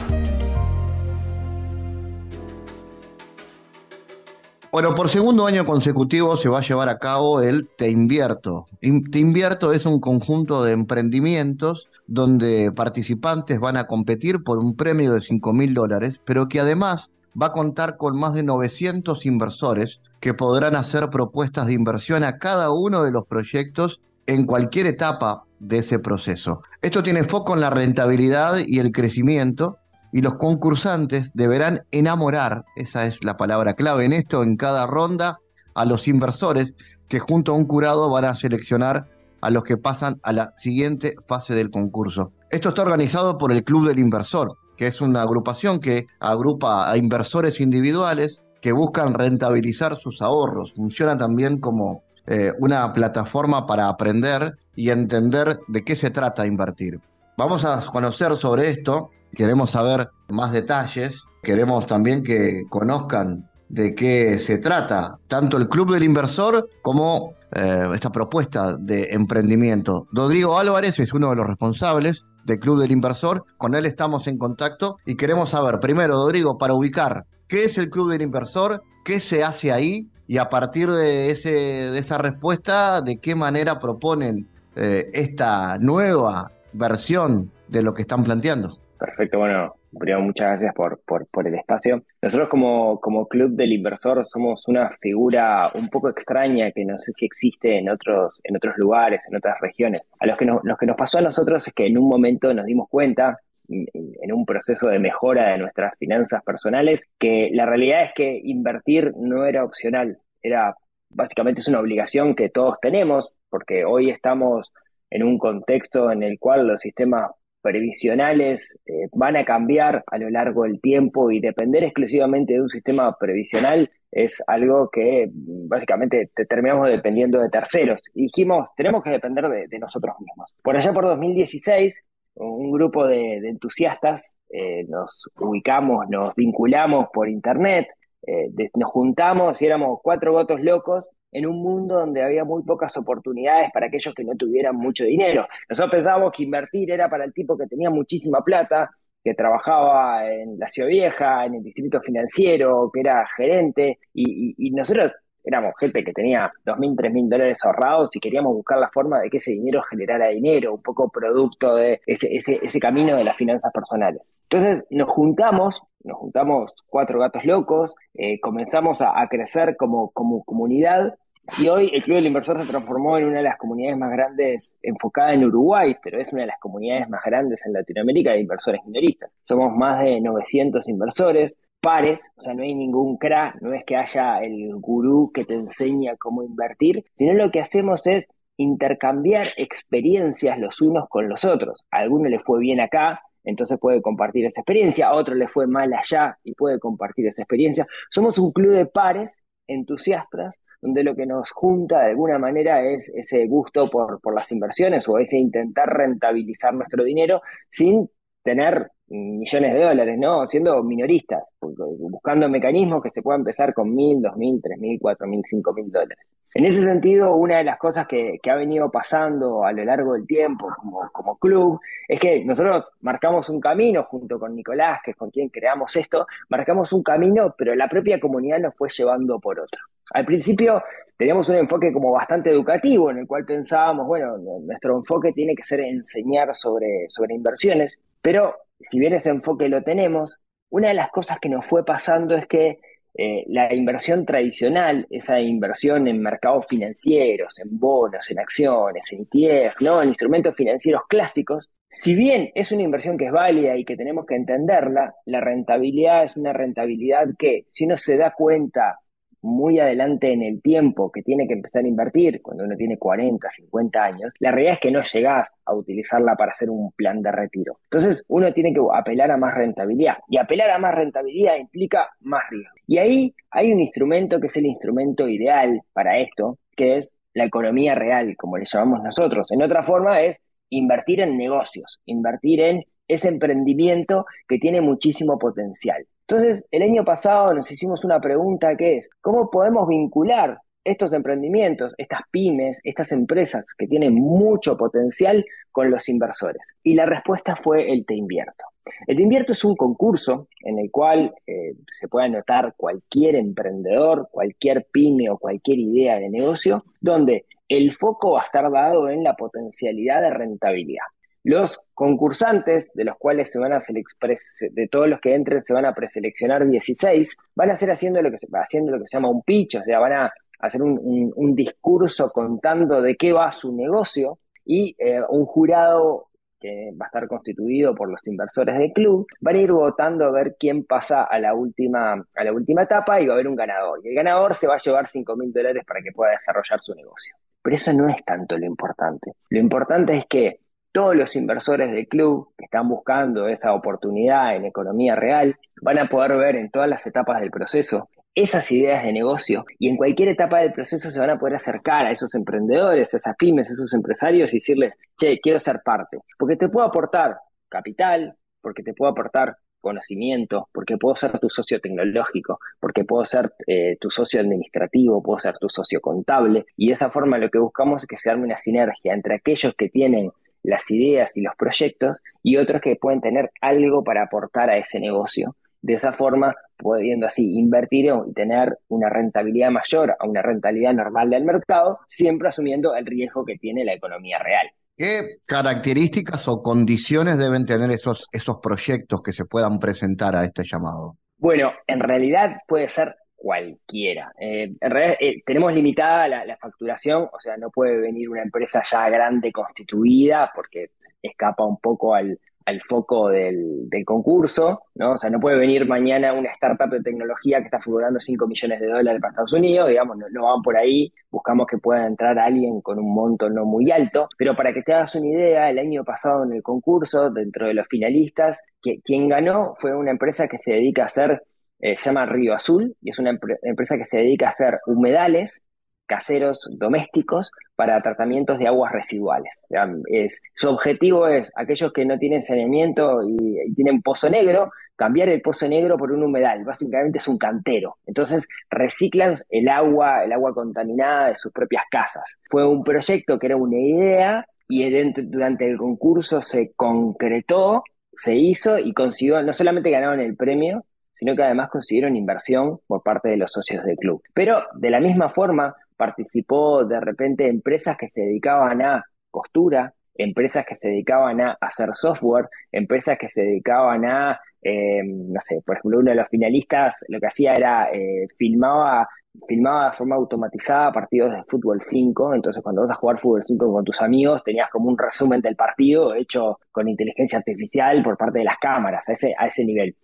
Bueno, por segundo año consecutivo se va a llevar a cabo el Te Invierto. Te Invierto es un conjunto de emprendimientos donde participantes van a competir por un premio de 5 mil dólares, pero que además va a contar con más de 900 inversores que podrán hacer propuestas de inversión a cada uno de los proyectos en cualquier etapa de ese proceso. Esto tiene foco en la rentabilidad y el crecimiento y los concursantes deberán enamorar, esa es la palabra clave en esto, en cada ronda, a los inversores que junto a un curado van a seleccionar a los que pasan a la siguiente fase del concurso. Esto está organizado por el Club del Inversor, que es una agrupación que agrupa a inversores individuales que buscan rentabilizar sus ahorros. Funciona también como eh, una plataforma para aprender y entender de qué se trata invertir. Vamos a conocer sobre esto, queremos saber más detalles, queremos también que conozcan de qué se trata tanto el Club del Inversor como eh, esta propuesta de emprendimiento. Rodrigo Álvarez es uno de los responsables del Club del Inversor, con él estamos en contacto y queremos saber, primero, Rodrigo, para ubicar, ¿qué es el Club del Inversor? ¿Qué se hace ahí? Y a partir de, ese, de esa respuesta, de qué manera proponen eh, esta nueva versión de lo que están planteando. Perfecto, bueno, muchas gracias por, por, el espacio. Nosotros como, como Club del Inversor somos una figura un poco extraña que no sé si existe en otros, en otros lugares, en otras regiones. A los que, nos, lo que nos pasó a nosotros es que en un momento nos dimos cuenta en un proceso de mejora de nuestras finanzas personales, que la realidad es que invertir no era opcional, era básicamente es una obligación que todos tenemos, porque hoy estamos en un contexto en el cual los sistemas previsionales eh, van a cambiar a lo largo del tiempo y depender exclusivamente de un sistema previsional es algo que básicamente terminamos dependiendo de terceros. Dijimos, tenemos que depender de, nosotros mismos. Por allá por 2016 un grupo de, entusiastas, eh, nos ubicamos, nos vinculamos por internet, eh, nos juntamos y éramos cuatro votos locos en un mundo donde había muy pocas oportunidades para aquellos que no tuvieran mucho dinero. Nosotros pensábamos que invertir era para el tipo que tenía muchísima plata, que trabajaba en la Ciudad Vieja, en el distrito financiero, que era gerente, y nosotros éramos gente que tenía dos mil, tres mil dólares ahorrados y queríamos buscar la forma de que ese dinero generara dinero, un poco producto de ese, ese, ese camino de las finanzas personales. Entonces nos juntamos, nos juntamos cuatro gatos locos, eh, comenzamos a, crecer como, como comunidad y hoy el Club del Inversor se transformó en una de las comunidades más grandes enfocada en Uruguay, pero es una de las comunidades más grandes en Latinoamérica de inversores minoristas. Somos más de 900 inversores, pares, o sea, no hay ningún crack, no es que haya el gurú que te enseña cómo invertir, sino lo que hacemos es intercambiar experiencias los unos con los otros. Alguno le fue bien acá, entonces puede compartir esa experiencia, a otro le fue mal allá y puede compartir esa experiencia. Somos un club de pares entusiastas donde lo que nos junta de alguna manera es ese gusto por, por las inversiones o ese intentar rentabilizar nuestro dinero sin tener millones de dólares, ¿no? Siendo minoristas, buscando mecanismos que se puedan empezar con mil, dos mil, tres mil, cuatro mil, cinco mil dólares. En ese sentido, una de las cosas que, ha venido pasando a lo largo del tiempo como, como, club es que nosotros marcamos un camino junto con Nicolás, que es con quien creamos esto, marcamos un camino, pero la propia comunidad nos fue llevando por otro. Al principio teníamos un enfoque como bastante educativo, en el cual pensábamos, bueno, nuestro enfoque tiene que ser enseñar sobre, sobre inversiones, pero si bien ese enfoque lo tenemos, una de las cosas que nos fue pasando es que eh, la inversión tradicional, esa inversión en mercados financieros, en bonos, en acciones, en ETF, ¿no? en instrumentos financieros clásicos, si bien es una inversión que es válida y que tenemos que entenderla, la rentabilidad es una rentabilidad que, si uno se da cuenta muy adelante en el tiempo que tiene que empezar a invertir, cuando uno tiene 40, 50 años, la realidad es que no llegás a utilizarla para hacer un plan de retiro. Entonces uno tiene que apelar a más rentabilidad y apelar a más rentabilidad implica más riesgo. Y ahí hay un instrumento que es el instrumento ideal para esto, que es la economía real, como le llamamos nosotros. En otra forma es invertir en negocios, invertir en ese emprendimiento que tiene muchísimo potencial. Entonces, el año pasado nos hicimos una pregunta que es, ¿cómo podemos vincular estos emprendimientos, estas pymes, estas empresas que tienen mucho potencial con los inversores? Y la respuesta fue el Te Invierto. El Te Invierto es un concurso en el cual eh, se puede anotar cualquier emprendedor, cualquier pyme o cualquier idea de negocio, donde el foco va a estar dado en la potencialidad de rentabilidad. Los concursantes, de los cuales se van a de todos los que entren se van a preseleccionar 16, van a hacer haciendo lo que se, haciendo lo que se llama un pitch, o sea, van a hacer un, discurso contando de qué va su negocio y eh, un jurado que va a estar constituido por los inversores del club, van a ir votando a ver quién pasa a la última, a la última etapa y va a haber un ganador. Y el ganador se va a llevar 5 mil dólares para que pueda desarrollar su negocio. Pero eso no es tanto lo importante. Lo importante es que todos los inversores del club que están buscando esa oportunidad en economía real van a poder ver en todas las etapas del proceso esas ideas de negocio y en cualquier etapa del proceso se van a poder acercar a esos emprendedores, a esas pymes, a esos empresarios y decirles, che, quiero ser parte, porque te puedo aportar capital, porque te puedo aportar conocimiento, porque puedo ser tu socio tecnológico, porque puedo ser eh, tu socio administrativo, puedo ser tu socio contable, y de esa forma lo que buscamos es que se arme una sinergia entre aquellos que tienen las ideas y los proyectos y otros que pueden tener algo para aportar a ese negocio. De esa forma, pudiendo así invertir y tener una rentabilidad mayor a una rentabilidad normal del mercado, siempre asumiendo el riesgo que tiene la economía real. ¿Qué características o condiciones deben tener esos, esos proyectos que se puedan presentar a este llamado? Bueno, en realidad puede ser cualquiera. Eh, en realidad eh, tenemos limitada la, facturación, o sea, no puede venir una empresa ya grande constituida porque escapa un poco al, foco del, concurso, ¿no? O sea, no puede venir mañana una startup de tecnología que está facturando 5 millones de dólares para Estados Unidos, digamos, no, van por ahí, buscamos que pueda entrar alguien con un monto no muy alto, pero para que te hagas una idea, el año pasado en el concurso, dentro de los finalistas, que, quien ganó fue una empresa que se dedica a hacer eh, se llama Río Azul y es una empresa que se dedica a hacer humedales caseros domésticos para tratamientos de aguas residuales. Es, su objetivo es aquellos que no tienen saneamiento y, tienen pozo negro, cambiar el pozo negro por un humedal. Básicamente es un cantero. Entonces reciclan el agua, el agua contaminada de sus propias casas. Fue un proyecto que era una idea y durante el concurso se concretó, se hizo y consiguió, no solamente ganaron el premio, sino que además consiguieron inversión por parte de los socios del club. Pero de la misma forma participó de repente empresas que se dedicaban a costura, empresas que se dedicaban a hacer software, empresas que se dedicaban a, eh, no sé, por ejemplo, uno de los finalistas lo que hacía era eh, filmaba filmaba de forma automatizada partidos de fútbol 5, entonces cuando vas a jugar fútbol 5 con tus amigos tenías como un resumen del partido hecho con inteligencia artificial por parte de las cámaras, a ese, a ese nivel.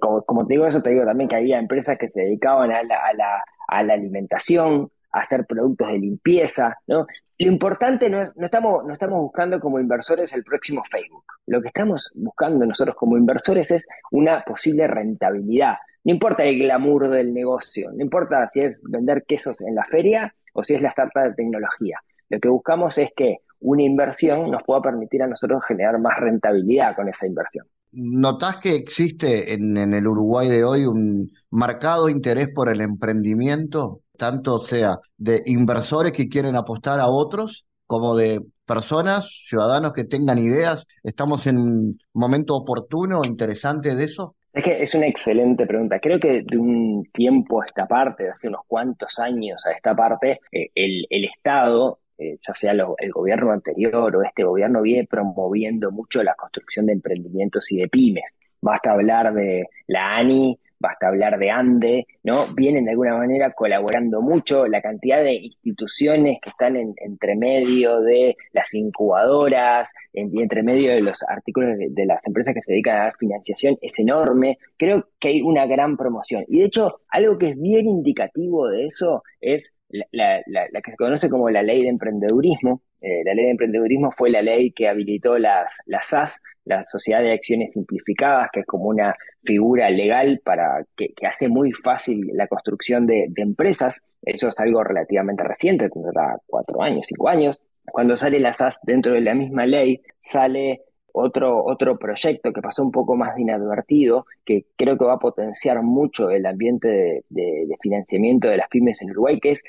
como, te digo eso, te digo también que había empresas que se dedicaban a la, a la, a la alimentación, a hacer productos de limpieza, ¿no? Lo importante no, no, estamos, no estamos buscando como inversores el próximo Facebook. Lo que estamos buscando nosotros como inversores es una posible rentabilidad. No importa el glamour del negocio, no importa si es vender quesos en la feria o si es la startup de tecnología. Lo que buscamos es que una inversión nos pueda permitir a nosotros generar más rentabilidad con esa inversión. ¿Notás que existe en, en, el Uruguay de hoy un marcado interés por el emprendimiento, tanto sea de inversores que quieren apostar a otros, como de personas, ciudadanos que tengan ideas? ¿Estamos en un momento oportuno, interesante de eso? Es que es una excelente pregunta. Creo que de un tiempo a esta parte, de hace unos cuantos años a esta parte, eh, el, Estado, eh, ya sea el gobierno anterior o este gobierno, viene promoviendo mucho la construcción de emprendimientos y de pymes. basta hablar de la ANI, basta hablar de ANDE, ¿no? Vienen de alguna manera colaborando mucho, la cantidad de instituciones que están en, entre medio de las incubadoras, en, entre medio de los artículos de, las empresas que se dedican a dar financiación es enorme. Creo que hay una gran promoción. Y de hecho, algo que es bien indicativo de eso es la, que se conoce como la ley de emprendedurismo, eh, la ley de emprendedurismo fue la ley que habilitó las, las SAS, la Sociedad de Acciones Simplificadas, que es como una figura legal para que, hace muy fácil la construcción de, empresas. Eso es algo relativamente reciente, tendrá cuatro años, cinco años. Cuando sale la SAS dentro de la misma ley, sale otro, otro proyecto que pasó un poco más inadvertido, que creo que va a potenciar mucho el ambiente de, financiamiento de las pymes en Uruguay, que es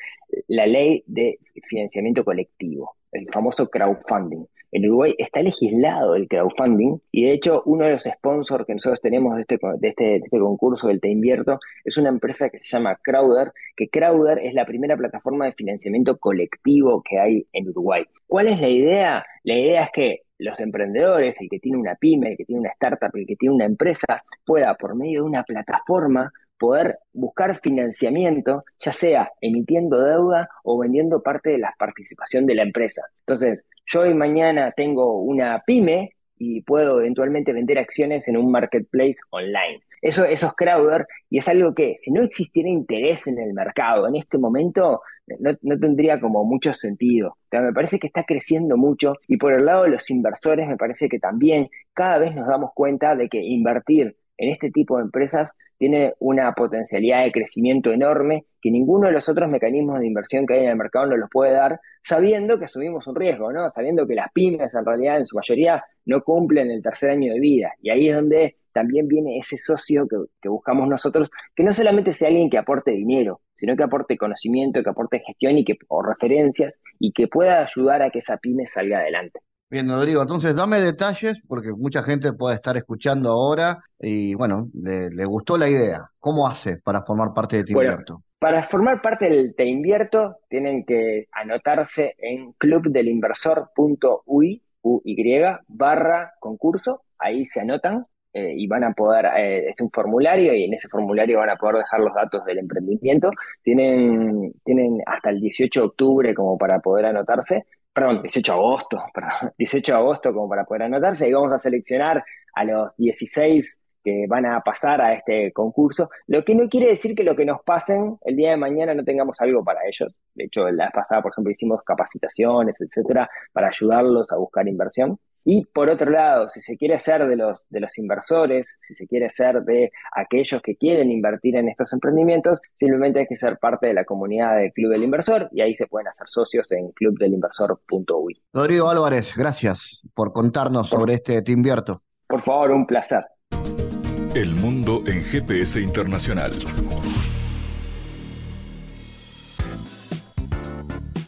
la ley de financiamiento colectivo el famoso crowdfunding. En Uruguay está legislado el crowdfunding y de hecho uno de los sponsors que nosotros tenemos de este, de este, este concurso del Te Invierto es una empresa que se llama Crowder, que Crowder es la primera plataforma de financiamiento colectivo que hay en Uruguay. ¿Cuál es la idea? La idea es que los emprendedores, el que tiene una pyme, el que tiene una startup, el que tiene una empresa, pueda por medio de una plataforma poder buscar financiamiento, ya sea emitiendo deuda o vendiendo parte de la participación de la empresa. Entonces, yo hoy mañana tengo una pyme y puedo eventualmente vender acciones en un marketplace online. Eso, eso es crowder y es algo que si no existiera interés en el mercado en este momento no, no tendría como mucho sentido. me parece que está creciendo mucho y por el lado de los inversores me parece que también cada vez nos damos cuenta de que invertir en este tipo de empresas tiene una potencialidad de crecimiento enorme que ninguno de los otros mecanismos de inversión que hay en el mercado no los puede dar, sabiendo que asumimos un riesgo, ¿no? Sabiendo que las pymes en realidad en su mayoría no cumplen el tercer año de vida. Y ahí es donde también viene ese socio que, buscamos nosotros, que no solamente sea alguien que aporte dinero, sino que aporte conocimiento, que aporte gestión y que, o referencias y que pueda ayudar a que esa pyme salga adelante. Bien, Rodrigo, entonces dame detalles porque mucha gente puede estar escuchando ahora y bueno, le, gustó la idea. ¿Cómo hace para formar parte de Te Invierto? Para formar parte del Te Invierto tienen que anotarse en clubdelinversor.uy barra concurso, ahí se anotan eh, y van a poder, eh, es un formulario y en ese formulario van a poder dejar los datos del emprendimiento. Tienen, tienen hasta el 18 de octubre como para poder anotarse perdón, 18 de agosto, perdón, 18 de agosto como para poder anotarse y vamos a seleccionar a los 16 que van a pasar a este concurso, lo que no quiere decir que lo que nos pasen el día de mañana no tengamos algo para ellos. De hecho, la vez pasada, por ejemplo, hicimos capacitaciones, etcétera, para ayudarlos a buscar inversión. Y por otro lado, si se quiere ser de los, de los inversores, si se quiere ser de aquellos que quieren invertir en estos emprendimientos, simplemente hay que ser parte de la comunidad del Club del Inversor y ahí se pueden hacer socios en clubdelinversor.uy. Rodrigo Álvarez, gracias por contarnos sobre este Te Invierto. Por favor, un placer. El mundo en GPS internacional.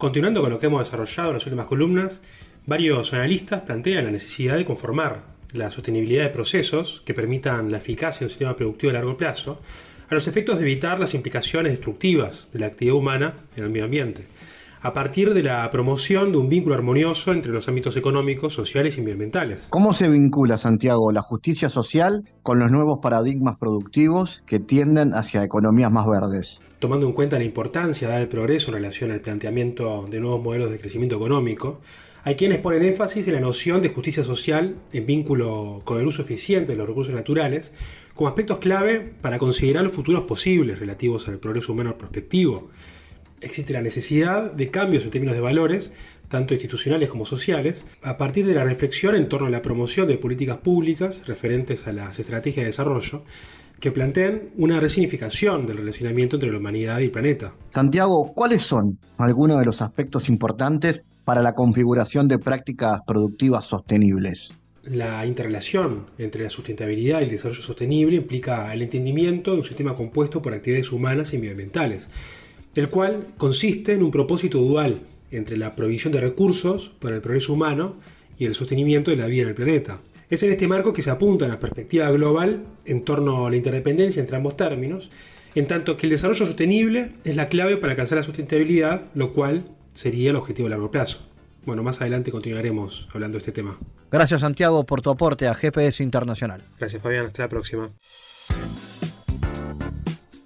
Continuando con lo que hemos desarrollado en las últimas columnas, varios analistas plantean la necesidad de conformar la sostenibilidad de procesos que permitan la eficacia de un sistema productivo a largo plazo a los efectos de evitar las implicaciones destructivas de la actividad humana en el medio ambiente, a partir de la promoción de un vínculo armonioso entre los ámbitos económicos, sociales y ambientales. ¿Cómo se vincula, Santiago, la justicia social con los nuevos paradigmas productivos que tienden hacia economías más verdes? tomando en cuenta la importancia del progreso en relación al planteamiento de nuevos modelos de crecimiento económico, hay quienes ponen énfasis en la noción de justicia social en vínculo con el uso eficiente de los recursos naturales como aspectos clave para considerar los futuros posibles relativos al progreso humano prospectivo. Existe la necesidad de cambios en términos de valores, tanto institucionales como sociales, a partir de la reflexión en torno a la promoción de políticas públicas referentes a las estrategias de desarrollo, que plantean una resignificación del relacionamiento entre la humanidad y el planeta. Santiago, ¿cuáles son algunos de los aspectos importantes para la configuración de prácticas productivas sostenibles? la interrelación entre la sustentabilidad y el desarrollo sostenible implica el entendimiento de un sistema compuesto por actividades humanas y medioambientales, el cual consiste en un propósito dual entre la provisión de recursos para el progreso humano y el sostenimiento de la vida en el planeta. Es en este marco que se apunta en la perspectiva global en torno a la interdependencia entre ambos términos, en tanto que el desarrollo sostenible es la clave para alcanzar la sustentabilidad, lo cual sería el objetivo a largo plazo. Bueno, más adelante continuaremos hablando de este tema. Gracias Santiago por tu aporte a GPS Internacional. Gracias Fabián, hasta la próxima.